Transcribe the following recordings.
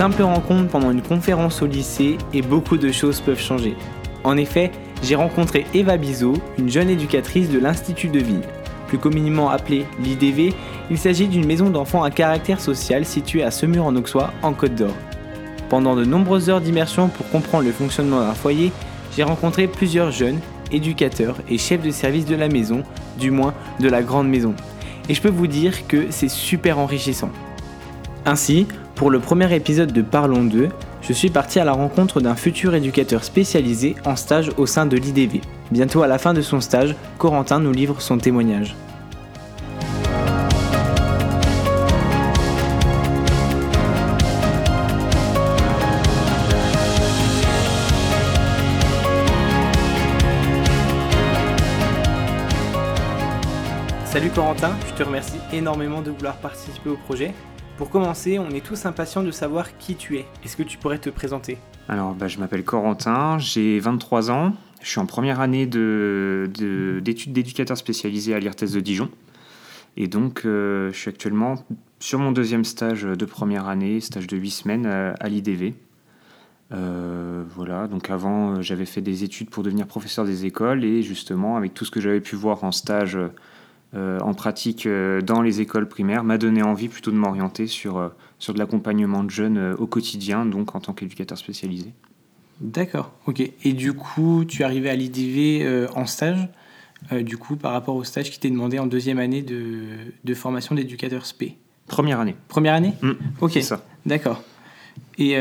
simple rencontre pendant une conférence au lycée et beaucoup de choses peuvent changer. En effet, j'ai rencontré Eva Bizot, une jeune éducatrice de l'Institut de Ville. Plus communément appelée l'IDV, il s'agit d'une maison d'enfants à caractère social située à Semur en Auxois, en Côte d'Or. Pendant de nombreuses heures d'immersion pour comprendre le fonctionnement d'un foyer, j'ai rencontré plusieurs jeunes, éducateurs et chefs de service de la maison, du moins de la grande maison. Et je peux vous dire que c'est super enrichissant. Ainsi, pour le premier épisode de Parlons d'eux, je suis parti à la rencontre d'un futur éducateur spécialisé en stage au sein de l'IDV. Bientôt à la fin de son stage, Corentin nous livre son témoignage. Salut Corentin, je te remercie énormément de vouloir participer au projet. Pour commencer, on est tous impatients de savoir qui tu es. Est-ce que tu pourrais te présenter? Alors, bah, je m'appelle Corentin, j'ai 23 ans, je suis en première année d'études de, d'éducateur spécialisé à l'IRTES de Dijon. Et donc, euh, je suis actuellement sur mon deuxième stage de première année, stage de 8 semaines euh, à, l'IDV. Euh, voilà, donc avant, j'avais fait des études pour devenir professeur des écoles et justement, avec tout ce que j'avais pu voir en stage en pratique euh, dans les écoles primaires m'a donné envie plutôt de m'orienter sur, euh, sur de l'accompagnement de jeunes au quotidien, donc en tant qu'éducateur spécialisé. D'accord, ok. Et du coup, tu arrivé à l'IDV en stage, du coup, par rapport au stage qui t'est demandé en deuxième année de, de formation d'éducateur SP Première année. Première année? Mmh, Ok, ça. d'accord. Et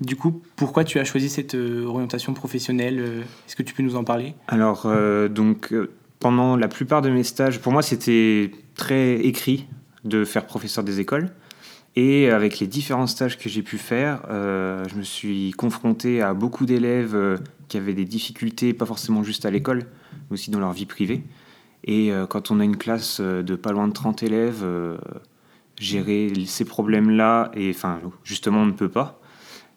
du coup, pourquoi tu as choisi cette orientation professionnelle Est-ce que tu peux nous en parler? Alors, donc, pendant la plupart de mes stages, pour moi, c'était très écrit de faire professeur des écoles. Et avec les différents stages que j'ai pu faire, euh, je me suis confronté à beaucoup d'élèves euh, qui avaient des difficultés, pas forcément juste à l'école, mais aussi dans leur vie privée. Et euh, quand on a une classe de pas loin de 30 élèves, gérer ces problèmes-là, et enfin, justement, on ne peut pas.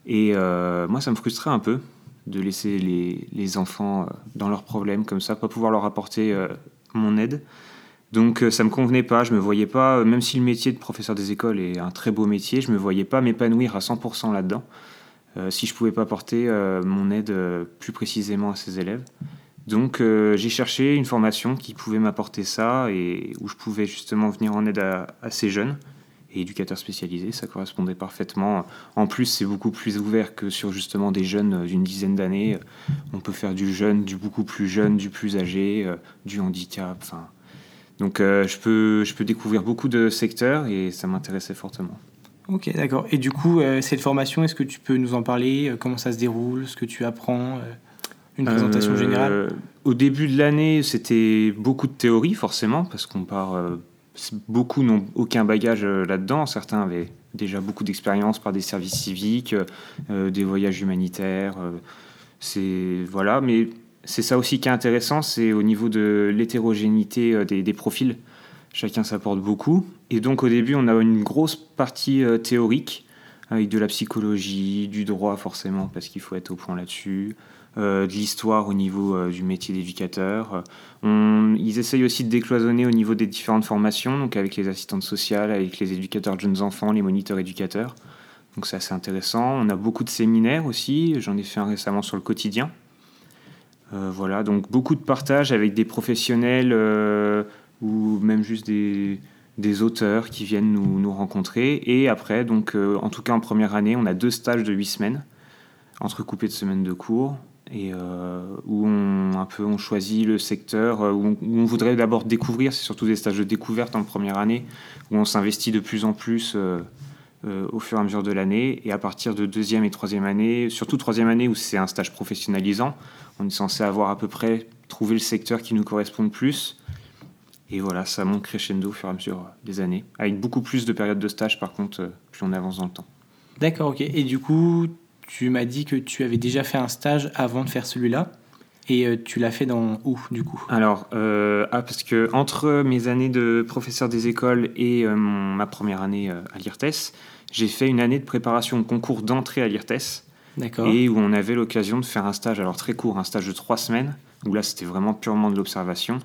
Et moi, ça me frustrait un peu de laisser les, enfants euh, dans leurs problèmes comme ça, pas pouvoir leur apporter euh, mon aide. Donc euh, ça me convenait pas, je me voyais pas, même si le métier de professeur des écoles est un très beau métier, je me voyais pas m'épanouir à 100% là-dedans si je pouvais pas apporter mon aide plus précisément à ces élèves. Donc j'ai cherché une formation qui pouvait m'apporter ça et où je pouvais justement venir en aide à ces jeunes et éducateur spécialisé, ça correspondait parfaitement. En plus, c'est beaucoup plus ouvert que sur justement des jeunes d'une dizaine d'années. On peut faire du jeune, du beaucoup plus jeune, du plus âgé, euh, du handicap. Enfin, donc euh, je, peux, je peux découvrir beaucoup de secteurs et ça m'intéressait fortement. Ok, d'accord. Et du coup, euh, cette formation, est-ce que tu peux nous en parler Comment ça se déroule Ce que tu apprends Une présentation générale? Au début de l'année, c'était beaucoup de théorie, forcément, parce qu'on part beaucoup n'ont aucun bagage euh, là-dedans. Certains avaient déjà beaucoup d'expérience par des services civiques, euh, des voyages humanitaires. Euh, c'est voilà, mais c'est ça aussi qui est intéressant, c'est au niveau de l'hétérogénéité des, profils. Chacun s'apporte beaucoup. Et donc au début, on a une grosse partie théorique avec de la psychologie, du droit forcément, parce qu'il faut être au point là-dessus, euh, de l'histoire au niveau euh, du métier d'éducateur. ils essayent aussi de décloisonner au niveau des différentes formations, donc avec les assistantes sociales, avec les éducateurs de jeunes enfants, les moniteurs éducateurs. Donc c'est assez intéressant. On a beaucoup de séminaires aussi. J'en ai fait un récemment sur le quotidien. Euh, voilà, donc beaucoup de partage avec des professionnels ou même juste des, auteurs qui viennent nous, nous, rencontrer. Et après, donc, en tout cas en première année, on a deux stages de huit semaines, entrecoupés de semaines de cours et euh, où on, un peu, on choisit le secteur euh, où on, voudrait d'abord découvrir, c'est surtout des stages de découverte en première année, où on s'investit de plus en plus euh, au fur et à mesure de l'année, et à partir de deuxième et troisième année, surtout troisième année où c'est un stage professionnalisant, on est censé avoir à peu près trouvé le secteur qui nous correspond le plus, et voilà, ça monte crescendo au fur et à mesure des années, avec beaucoup plus de périodes de stage par contre, plus on avance dans le temps. D'accord, ok. Et du coup, tu m'as dit que tu avais déjà fait un stage avant de faire celui-là. Et euh, tu l'as fait dans où, du coup? Alors, euh, ah, parce que entre mes années de professeur des écoles et euh, ma première année à l'IRTES, j'ai fait une année de préparation au concours d'entrée à l'IRTES. D'accord. Et où on avait l'occasion de faire un stage, alors très court, un stage de trois semaines, où là c'était vraiment purement de l'observation.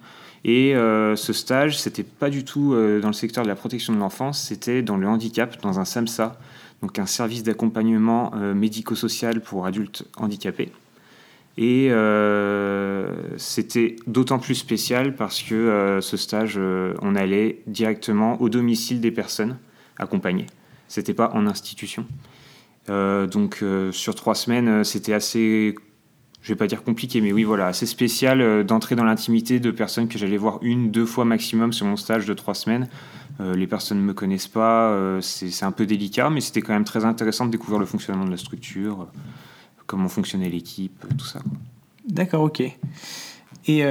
Et ce stage, c'était pas du tout dans le secteur de la protection de l'enfance, c'était dans le handicap, dans un SAMSA, donc un service d'accompagnement médico-social pour adultes handicapés. Et c'était d'autant plus spécial parce que ce stage, on allait directement au domicile des personnes accompagnées. C'était pas en institution. donc sur trois semaines, c'était assez je vais pas dire compliqué, mais oui, voilà, assez spécial euh, d'entrer dans l'intimité de personnes que j'allais voir une, deux fois maximum sur mon stage de trois semaines. Euh, les personnes ne me connaissent pas, euh, c'est un peu délicat, mais c'était quand même très intéressant de découvrir le fonctionnement de la structure, comment fonctionnait l'équipe, tout ça. D'accord, ok. Et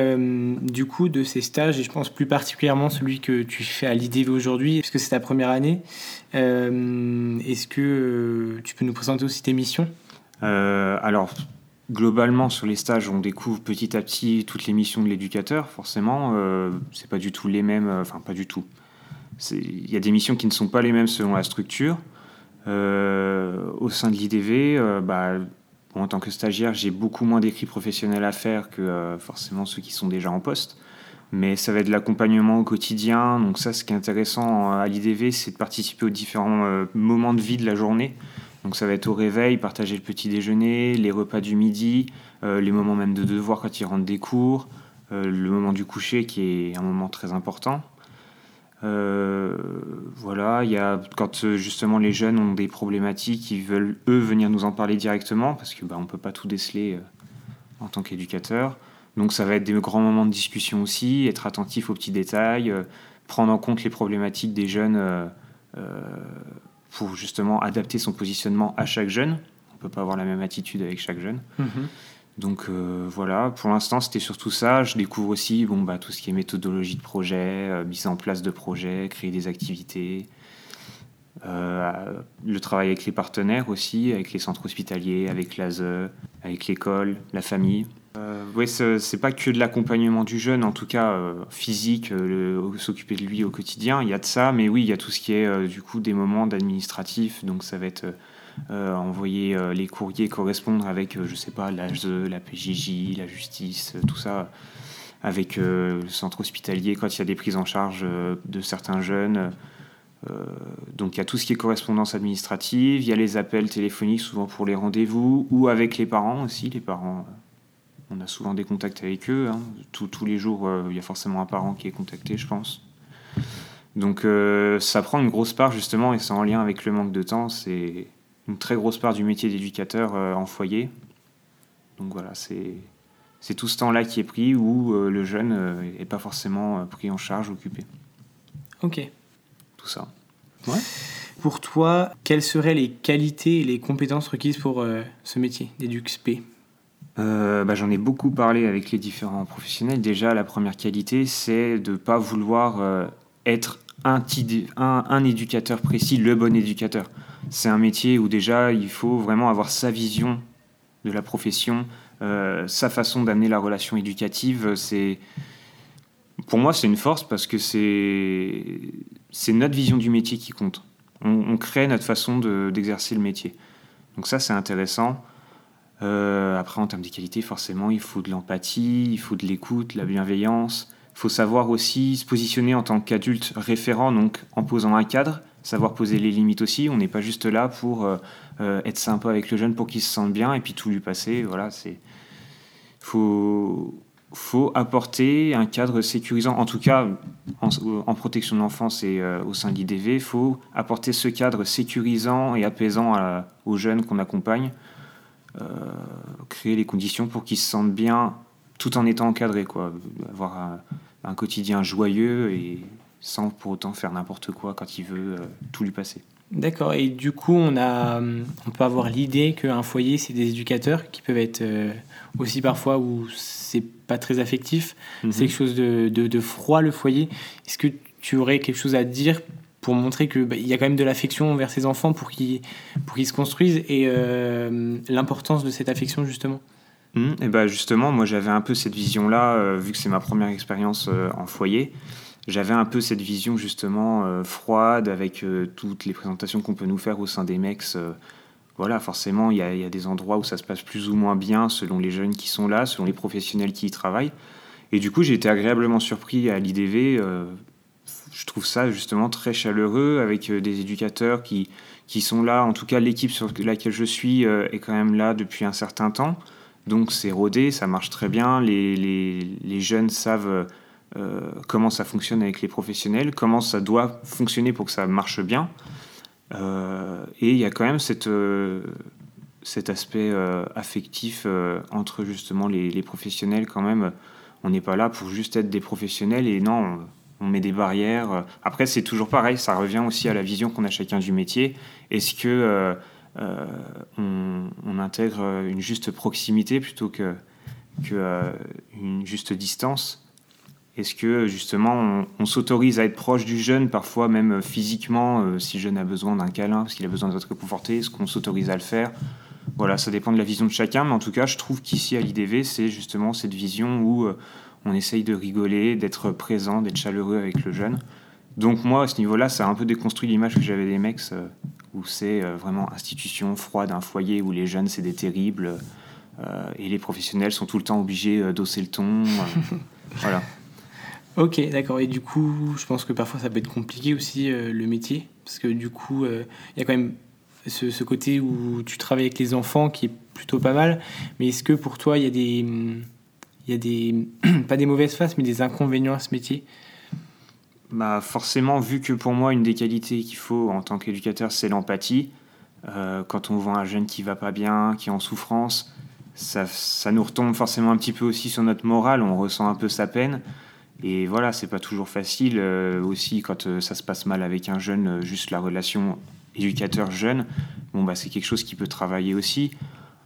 du coup, de ces stages, et je pense plus particulièrement celui que tu fais à l'IDV aujourd'hui, puisque c'est ta première année, est-ce que tu peux nous présenter aussi tes missions? Alors, globalement, sur les stages, on découvre petit à petit toutes les missions de l'éducateur, forcément. Euh, c'est pas du tout les mêmes, euh, enfin, pas du tout. Il y a des missions qui ne sont pas les mêmes selon la structure. Euh, au sein de l'IDV, bah, en tant que stagiaire, j'ai beaucoup moins d'écrits professionnels à faire que forcément ceux qui sont déjà en poste. Mais ça va être de l'accompagnement au quotidien. Donc, ça, ce qui est intéressant à l'IDV, c'est de participer aux différents moments de vie de la journée. Donc ça va être au réveil, partager le petit déjeuner, les repas du midi, euh, les moments même de devoir quand ils rentrent des cours, euh, le moment du coucher qui est un moment très important. Euh, voilà, il y a quand justement les jeunes ont des problématiques, ils veulent eux venir nous en parler directement parce que bah, on peut pas tout déceler en tant qu'éducateur. Donc ça va être des grands moments de discussion aussi, être attentif aux petits détails, prendre en compte les problématiques des jeunes pour justement adapter son positionnement à chaque jeune. On ne peut pas avoir la même attitude avec chaque jeune. Mhm. Donc euh, voilà, pour l'instant c'était surtout ça. Je découvre aussi bon, bah, tout ce qui est méthodologie de projet, euh, mise en place de projets, créer des activités. Euh, le travail avec les partenaires aussi, avec les centres hospitaliers, avec l'ASE, avec l'école, la famille. Euh, oui, c'est pas que de l'accompagnement du jeune, en tout cas euh, physique, euh, s'occuper de lui au quotidien. Il y a de ça, mais oui, il y a tout ce qui est du coup des moments d'administratif. Donc ça va être envoyer les courriers, correspondre avec, je sais pas, l'ASE, la PJJ, la justice, tout ça, avec le centre hospitalier quand il y a des prises en charge de certains jeunes. donc il y a tout ce qui est correspondance administrative, il y a les appels téléphoniques souvent pour les rendez-vous ou avec les parents aussi, les parents on a souvent des contacts avec eux. Hein. tous les jours, euh, il y a forcément un parent qui est contacté, je pense. Donc euh, ça prend une grosse part justement, et c'est en lien avec le manque de temps, c'est une très grosse part du métier d'éducateur euh, en foyer. Donc voilà, c'est, c'est tout ce temps-là qui est pris où le jeune n'est pas forcément pris en charge, occupé. Ok. Tout ça. Ouais. Pour toi, quelles seraient les qualités et les compétences requises pour ce métier d'éduc-SP euh, bah, j'en ai beaucoup parlé avec les différents professionnels. Déjà, la première qualité, c'est de ne pas vouloir euh, être un, éducateur précis, le bon éducateur. C'est un métier où déjà, il faut vraiment avoir sa vision de la profession, euh, sa façon d'amener la relation éducative. Pour moi, c'est une force parce que c'est notre vision du métier qui compte. On, crée notre façon d'exercer le métier. Donc ça, c'est intéressant. Euh, après, en termes de qualité, forcément, il faut de l'empathie, il faut de l'écoute, la bienveillance. Il faut savoir aussi se positionner en tant qu'adulte référent, donc en posant un cadre, savoir poser les limites aussi. On n'est pas juste là pour euh, euh, être sympa avec le jeune pour qu'il se sente bien et puis tout lui passer. Voilà, c'est faut faut apporter un cadre sécurisant. En tout cas, en, protection de l'enfance et au sein de l'IDV, faut apporter ce cadre sécurisant et apaisant aux jeunes qu'on accompagne créer les conditions pour qu'ils se sentent bien tout en étant encadrés, quoi. Avoir un, quotidien joyeux et sans pour autant faire n'importe quoi quand il veut euh, tout lui passer. D'accord. Et du coup, on, a, on peut avoir l'idée qu'un foyer, c'est des éducateurs qui peuvent être euh, aussi parfois où c'est pas très affectif. Mhm. C'est quelque chose de, de, de, froid, le foyer. Est-ce que tu aurais quelque chose à dire pour montrer qu'il bah, y a quand même de l'affection envers ses enfants pour qu'ils qu'ils se construisent et euh, l'importance de cette affection justement. Mmh, et bah justement, moi j'avais un peu cette vision-là, euh, vu que c'est ma première expérience euh, en foyer. J'avais un peu cette vision justement froide avec toutes les présentations qu'on peut nous faire au sein des mecs. voilà, forcément, il y, y, a des endroits où ça se passe plus ou moins bien selon les jeunes qui sont là, selon les professionnels qui y travaillent. Et du coup, j'ai été agréablement surpris à l'IDV je trouve ça justement très chaleureux avec euh, des éducateurs qui, qui sont là. En tout cas, l'équipe sur laquelle je suis est quand même là depuis un certain temps. Donc c'est rodé, ça marche très bien. Les, les, les jeunes savent comment ça fonctionne avec les professionnels, comment ça doit fonctionner pour que ça marche bien. et il y a quand même cette, cet aspect affectif entre justement les, les, professionnels quand même on n'est pas là pour juste être des professionnels et non, on, met des barrières. Après, c'est toujours pareil, ça revient aussi à la vision qu'on a chacun du métier. Est-ce que euh, euh, on, intègre une juste proximité plutôt que, euh, juste distance? Est-ce que justement on, s'autorise à être proche du jeune, parfois même physiquement, si le jeune a besoin d'un câlin, parce qu'il a besoin d'être conforté, est-ce qu'on s'autorise à le faire? Voilà, ça dépend de la vision de chacun, mais en tout cas, je trouve qu'ici à l'IDV, c'est justement cette vision où euh, on essaye de rigoler, d'être présent, d'être chaleureux avec le jeune. Donc moi, à ce niveau-là, ça a un peu déconstruit l'image que j'avais des mecs, euh, où c'est euh, vraiment institution froide, un foyer où les jeunes, c'est des terribles, et les professionnels sont tout le temps obligés d'osser le ton. voilà. Ok, d'accord. Et du coup, je pense que parfois ça peut être compliqué aussi le métier, parce que du coup, il y a quand même ce, côté où tu travailles avec les enfants qui est plutôt pas mal. Mais est-ce que pour toi, il y a des, il y a des, pas des mauvaises faces, mais des inconvénients à ce métier bah forcément, vu que pour moi, une des qualités qu'il faut en tant qu'éducateur, c'est l'empathie. Euh, quand on voit un jeune qui va pas bien, qui est en souffrance, ça, nous retombe forcément un petit peu aussi sur notre morale, on ressent un peu sa peine. Et voilà, c'est pas toujours facile euh, aussi quand euh, ça se passe mal avec un jeune, juste la relation éducateur jeune, bon, bah, c'est quelque chose qui peut travailler aussi.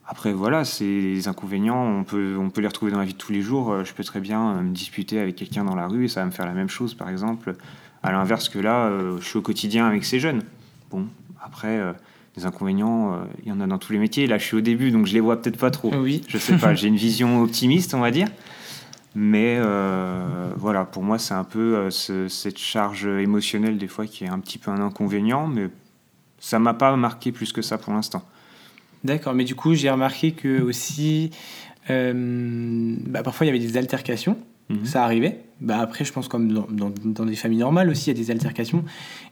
Après, voilà, ces inconvénients, on peut, on peut les retrouver dans la vie de tous les jours. Euh, je peux très bien euh, me disputer avec quelqu'un dans la rue et ça va me faire la même chose, par exemple. À l'inverse que là, euh, je suis au quotidien avec ces jeunes. Bon, après, les inconvénients, il y en a dans tous les métiers. Là, je suis au début, donc je les vois peut-être pas trop. Oui. Je sais pas, j'ai une vision optimiste, on va dire. Mais voilà, pour moi, c'est un peu cette charge émotionnelle des fois qui est un petit peu un inconvénient, mais ça m'a pas marqué plus que ça pour l'instant. D'accord, mais du coup, j'ai remarqué que aussi, euh, bah, parfois il y avait des altercations. Mhm. Ça arrivait. Bah, après, je pense comme dans, dans, des familles normales aussi, il y a des altercations.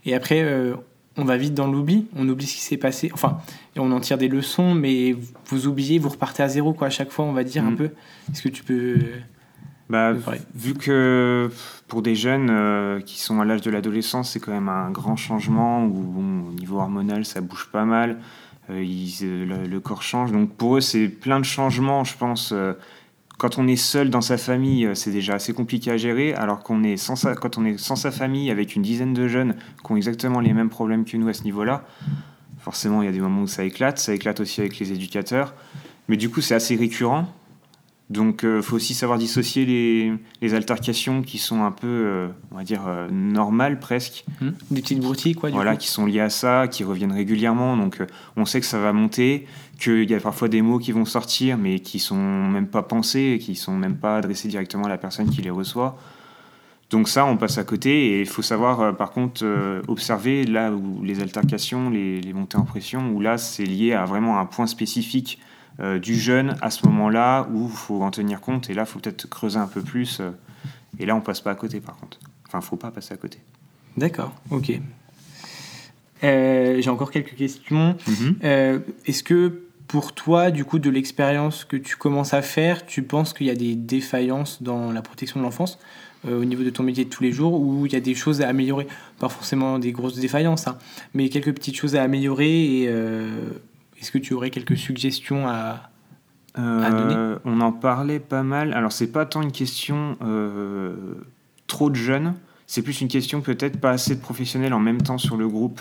Et après, euh, on va vite dans l'oubli. On oublie ce qui s'est passé. Enfin, on en tire des leçons, mais vous oubliez, vous repartez à zéro quoi. À chaque fois, on va dire un mhm. peu. Est-ce que tu peux bah, vu que pour des jeunes euh, qui sont à l'âge de l'adolescence, c'est quand même un grand changement où, bon, au niveau hormonal, ça bouge pas mal, euh, euh, le, corps change. Donc pour eux, c'est plein de changements, je pense. quand on est seul dans sa famille, c'est déjà assez compliqué à gérer, alors qu'on est sans sa, quand on est sans sa famille, avec une dizaine de jeunes qui ont exactement les mêmes problèmes que nous à ce niveau-là, forcément, il y a des moments où ça éclate. Ça éclate aussi avec les éducateurs. Mais du coup, c'est assez récurrent. Donc, il euh, faut aussi savoir dissocier les, les, altercations qui sont un peu, euh, on va dire, euh, normales presque. Mmh. Des petites broutilles, quoi. Du voilà, qui sont liées à ça, qui reviennent régulièrement. Donc, on sait que ça va monter, qu'il y a parfois des mots qui vont sortir, mais qui sont même pas pensés, qui sont même pas adressés directement à la personne qui les reçoit. Donc ça, on passe à côté et il faut savoir, par contre, observer là où les altercations, les, les montées en pression, où là, c'est lié à vraiment un point spécifique euh, du jeune à ce moment-là où il faut en tenir compte. Et là, il faut peut-être creuser un peu plus. Euh, et là, on passe pas à côté, par contre. Enfin, il faut pas passer à côté. D'accord, ok. Euh, j'ai encore quelques questions. Mhm. Est-ce que pour toi, du coup, de l'expérience que tu commences à faire, tu penses qu'il y a des défaillances dans la protection de l'enfance au niveau de ton métier de tous les jours ou il y a des choses à améliorer? Pas forcément des grosses défaillances, hein, mais quelques petites choses à améliorer et est-ce que tu aurais quelques suggestions à, donner euh, On en parlait pas mal. Alors, c'est pas tant une question euh, trop de jeunes, c'est plus une question peut-être pas assez de professionnels en même temps sur le groupe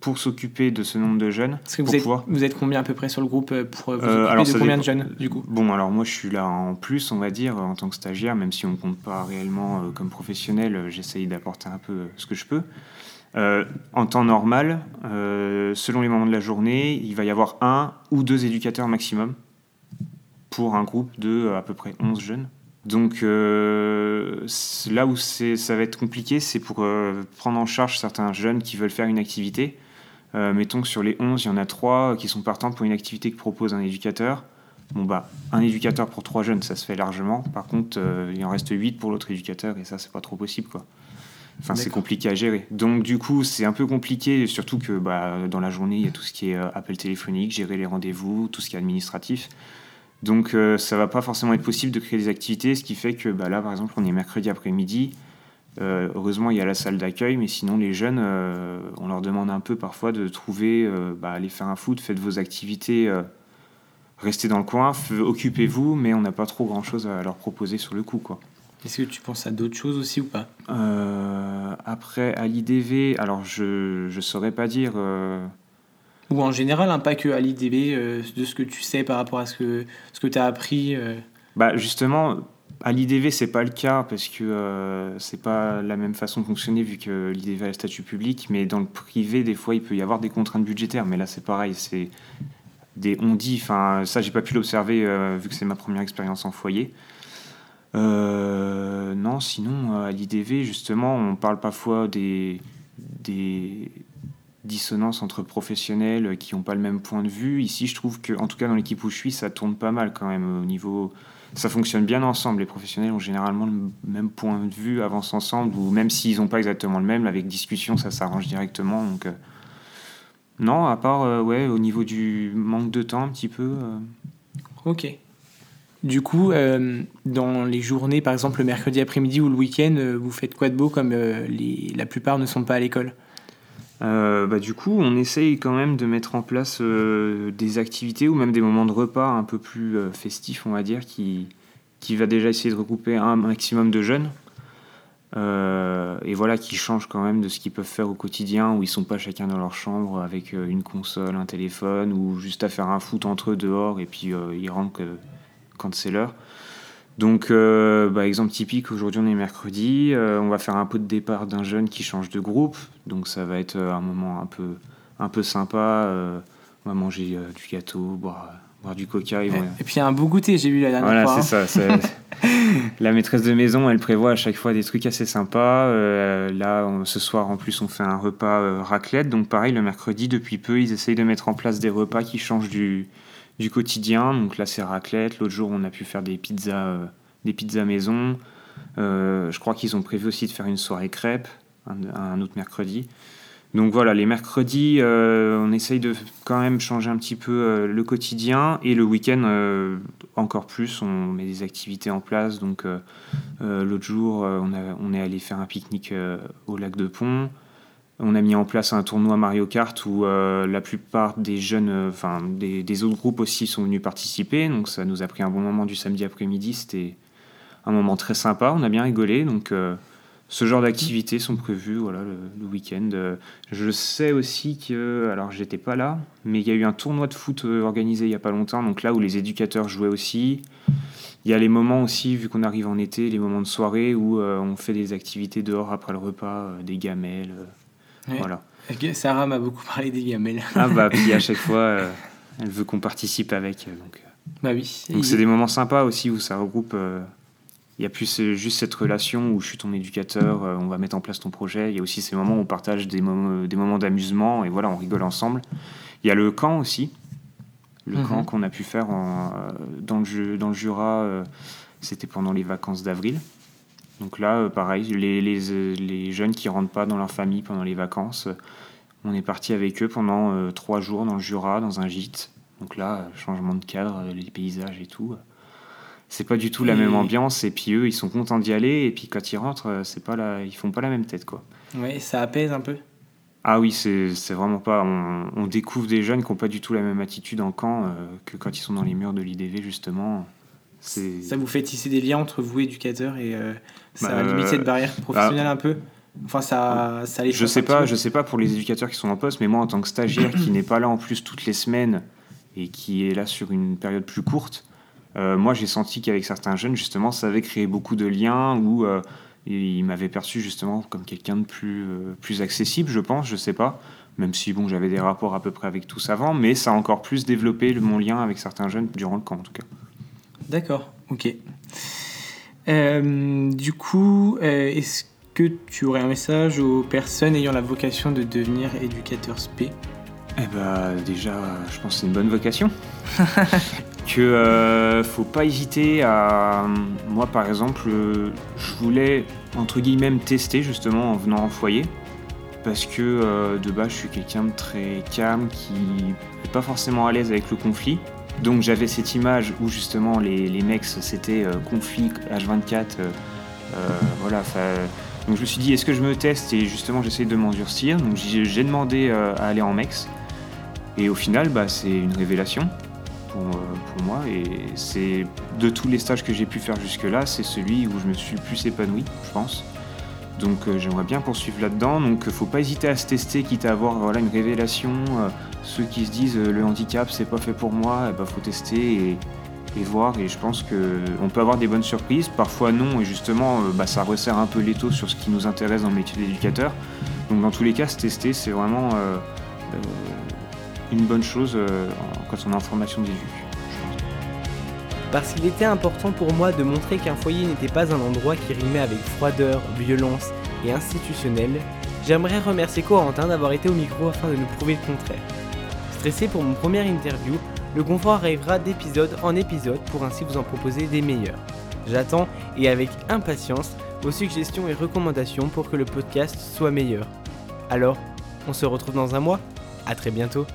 pour s'occuper de ce nombre de jeunes. que vous, êtes, vous êtes combien à peu près sur le groupe euh, pour vous occuper de combien de jeunes du coup? Bon, alors moi je suis là en plus, on va dire, en tant que stagiaire, même si on ne compte pas réellement comme professionnel, j'essaye d'apporter un peu ce que je peux. Euh, en temps normal, euh, selon les moments de la journée, il va y avoir un ou deux éducateurs maximum pour un groupe de à peu près 11 jeunes. Donc euh, là où ça va être compliqué, c'est pour prendre en charge certains jeunes qui veulent faire une activité. mettons que sur les 11, il y en a 3 qui sont partants pour une activité que propose un éducateur. Bon bah, un éducateur pour 3 jeunes, ça se fait largement. Par contre, il en reste 8 pour l'autre éducateur et ça, c'est pas trop possible quoi. Enfin, c'est compliqué à gérer. Donc, du coup, c'est un peu compliqué, surtout que bah, dans la journée, il y a tout ce qui est euh, appel téléphonique, gérer les rendez-vous, tout ce qui est administratif. Donc, euh, ça va pas forcément être possible de créer des activités, ce qui fait que bah, là, par exemple, on est mercredi après-midi. Euh, heureusement, il y a la salle d'accueil, mais sinon, les jeunes, euh, on leur demande un peu parfois de trouver, bah, allez faire un foot, faites vos activités, restez dans le coin, occupez-vous, mais on n'a pas trop grand-chose à leur proposer sur le coup, quoi. Est-ce que tu penses à d'autres choses aussi ou pas? Euh, après, à l'IDV, alors je ne saurais pas dire. euh, Ou en général, hein, pas que à l'IDB, euh, de ce que tu sais par rapport à ce que, ce que tu as appris. bah, justement, à l'IDV, c'est pas le cas parce que c'est pas la même façon de fonctionner vu que l'IDV a le statut public, mais dans le privé, des fois, il peut y avoir des contraintes budgétaires. Mais là, c'est pareil, c'est des on-dit. Enfin, ça, j'ai pas pu l'observer vu que c'est ma première expérience en foyer. Euh, non, sinon, à l'IDV, justement, on parle parfois des, des dissonances entre professionnels qui n'ont pas le même point de vue. Ici, je trouve que, en tout cas, dans l'équipe où je suis, ça tourne pas mal quand même au niveau. Ça fonctionne bien ensemble. Les professionnels ont généralement le même point de vue, avancent ensemble, ou même s'ils n'ont pas exactement le même, avec discussion, ça s'arrange directement. Donc, euh, non, à part, euh, ouais, au niveau du manque de temps, un petit peu. Ok. Du coup, euh, dans les journées, par exemple le mercredi après-midi ou le week-end, euh, vous faites quoi de beau comme euh, les, la plupart ne sont pas à l'école? Bah, du coup, on essaye quand même de mettre en place des activités ou même des moments de repas un peu plus festifs, on va dire, qui, qui va déjà essayer de regrouper un maximum de jeunes. Et voilà, qui changent quand même de ce qu'ils peuvent faire au quotidien, où ils sont pas chacun dans leur chambre avec une console, un téléphone, ou juste à faire un foot entre eux dehors, et puis ils rentrent quand c'est l'heure. Donc, euh, bah, exemple typique, aujourd'hui on est mercredi, euh, on va faire un pot de départ d'un jeune qui change de groupe, donc ça va être euh, un moment un peu, un peu sympa. euh, on va manger du gâteau, boire, boire du coca. Et puis il y a un beau goûter, j'ai vu la dernière Voilà, fois. c'est hein. ça. La maîtresse de maison, elle prévoit à chaque fois des trucs assez sympas. Là, on- ce soir, en plus, on fait un repas raclette. Donc, pareil, le mercredi, depuis peu, ils essayent de mettre en place des repas qui changent du, du quotidien. Donc là, c'est raclette. L'autre jour, on a pu faire des pizzas, euh, des pizzas maison. Euh, je crois qu'ils ont prévu aussi de faire une soirée crêpes un, autre mercredi. Donc voilà, les mercredis, euh, on essaye de quand même changer un petit peu le quotidien et le week-end encore plus, on met des activités en place. Donc l'autre jour, on, est allé faire un pique-nique au lac de Pont. On a mis en place un tournoi Mario Kart où euh, la plupart des jeunes, euh, enfin des, autres groupes aussi sont venus participer. Donc ça nous a pris un bon moment du samedi après-midi. C'était un moment très sympa. On a bien rigolé. Donc euh, ce genre d'activités sont prévues voilà, le, le week-end. Je sais aussi que, alors j'étais pas là, mais il y a eu un tournoi de foot organisé il y a pas longtemps. Donc là où les éducateurs jouaient aussi. Il y a les moments aussi, vu qu'on arrive en été, les moments de soirée où on fait des activités dehors après le repas, des gamelles. Euh. Voilà. Sarah m'a beaucoup parlé des gamelles. Ah bah, puis à chaque fois, euh, elle veut qu'on participe avec. euh, Donc, euh. bah oui. donc c'est des moments sympas aussi où ça regroupe. euh, Il y a plus euh, juste cette relation où je suis ton éducateur, euh, on va mettre en place ton projet. Il y a aussi ces moments où on partage des moments, des moments d'amusement et voilà, on rigole ensemble. Il y a le camp aussi. Le Mhm. camp qu'on a pu faire en, euh, dans, le, dans le Jura, euh, c'était pendant les vacances d'avril. Donc là, euh, pareil, les, les, euh, les jeunes qui rentrent pas dans leur famille pendant les vacances, euh, on est parti avec eux pendant trois jours dans le Jura, dans un gîte. Donc là, changement de cadre, les paysages et tout. C'est pas du tout la Et- même ambiance. Et puis eux, ils sont contents d'y aller. Et puis quand ils rentrent, c'est pas la... ils font pas la même tête, quoi. Ouais, ça apaise un peu. Ah oui, c'est vraiment pas. On, on découvre des jeunes qui n'ont pas du tout la même attitude en camp euh, que quand ils sont dans les murs de l'IDV, justement. Ça vous fait tisser des liens entre vous, éducateurs, et euh, ça Bah, limite euh, cette barrière professionnelle un peu Enfin, ça, ça les Je sais pas, je sais pas pour les éducateurs qui sont en poste, mais moi en tant que stagiaire qui n'est pas là en plus toutes les semaines et qui est là sur une période plus courte, euh, moi j'ai senti qu'avec certains jeunes justement ça avait créé beaucoup de liens où euh, ils m'avaient perçu justement comme quelqu'un de plus euh, plus accessible, je pense, je sais pas. Même si bon j'avais des rapports à peu près avec tous avant, mais ça a encore plus développé mon lien avec certains jeunes durant le camp en tout cas. D'accord, ok. Euh, du coup, euh, est-ce que tu aurais un message aux personnes ayant la vocation de devenir éducateur SP Eh bah déjà, je pense que c'est une bonne vocation. que euh, faut pas hésiter à. Moi, par exemple, je voulais entre guillemets me tester justement en venant en foyer parce que de base, je suis quelqu'un de très calme qui n'est pas forcément à l'aise avec le conflit. Donc j'avais cette image où justement les, mecs c'était conflit H24. voilà, donc je me suis dit est-ce que je me teste? Et justement j'essaie de m'endurcir. Donc j'ai demandé à aller en mex. Et au final, bah, c'est une révélation pour, euh, pour moi. Et c'est de tous les stages que j'ai pu faire jusque-là, c'est celui où je me suis le plus épanoui, je pense. Donc euh, j'aimerais bien poursuivre là-dedans. Donc il faut pas hésiter à se tester, quitte à avoir voilà, une révélation. Euh, ceux qui se disent le handicap c'est pas fait pour moi, il eh ben, faut tester et, voir. Et je pense qu'on peut avoir des bonnes surprises, parfois non. Et justement, bah, ça resserre un peu l'étau sur ce qui nous intéresse dans le métier d'éducateur. Donc dans tous les cas, se tester, c'est vraiment une bonne chose euh, quand on est en formation d'éduc. Parce qu'il était important pour moi de montrer qu'un foyer n'était pas un endroit qui rimait avec froideur, violence et institutionnel, j'aimerais remercier Corentin d'avoir été au micro afin de nous prouver le contraire. Stressé pour mon première interview, le confort arrivera d'épisode en épisode pour ainsi vous en proposer des meilleurs. J'attends et avec impatience vos suggestions et recommandations pour que le podcast soit meilleur. Alors, on se retrouve dans un mois À très bientôt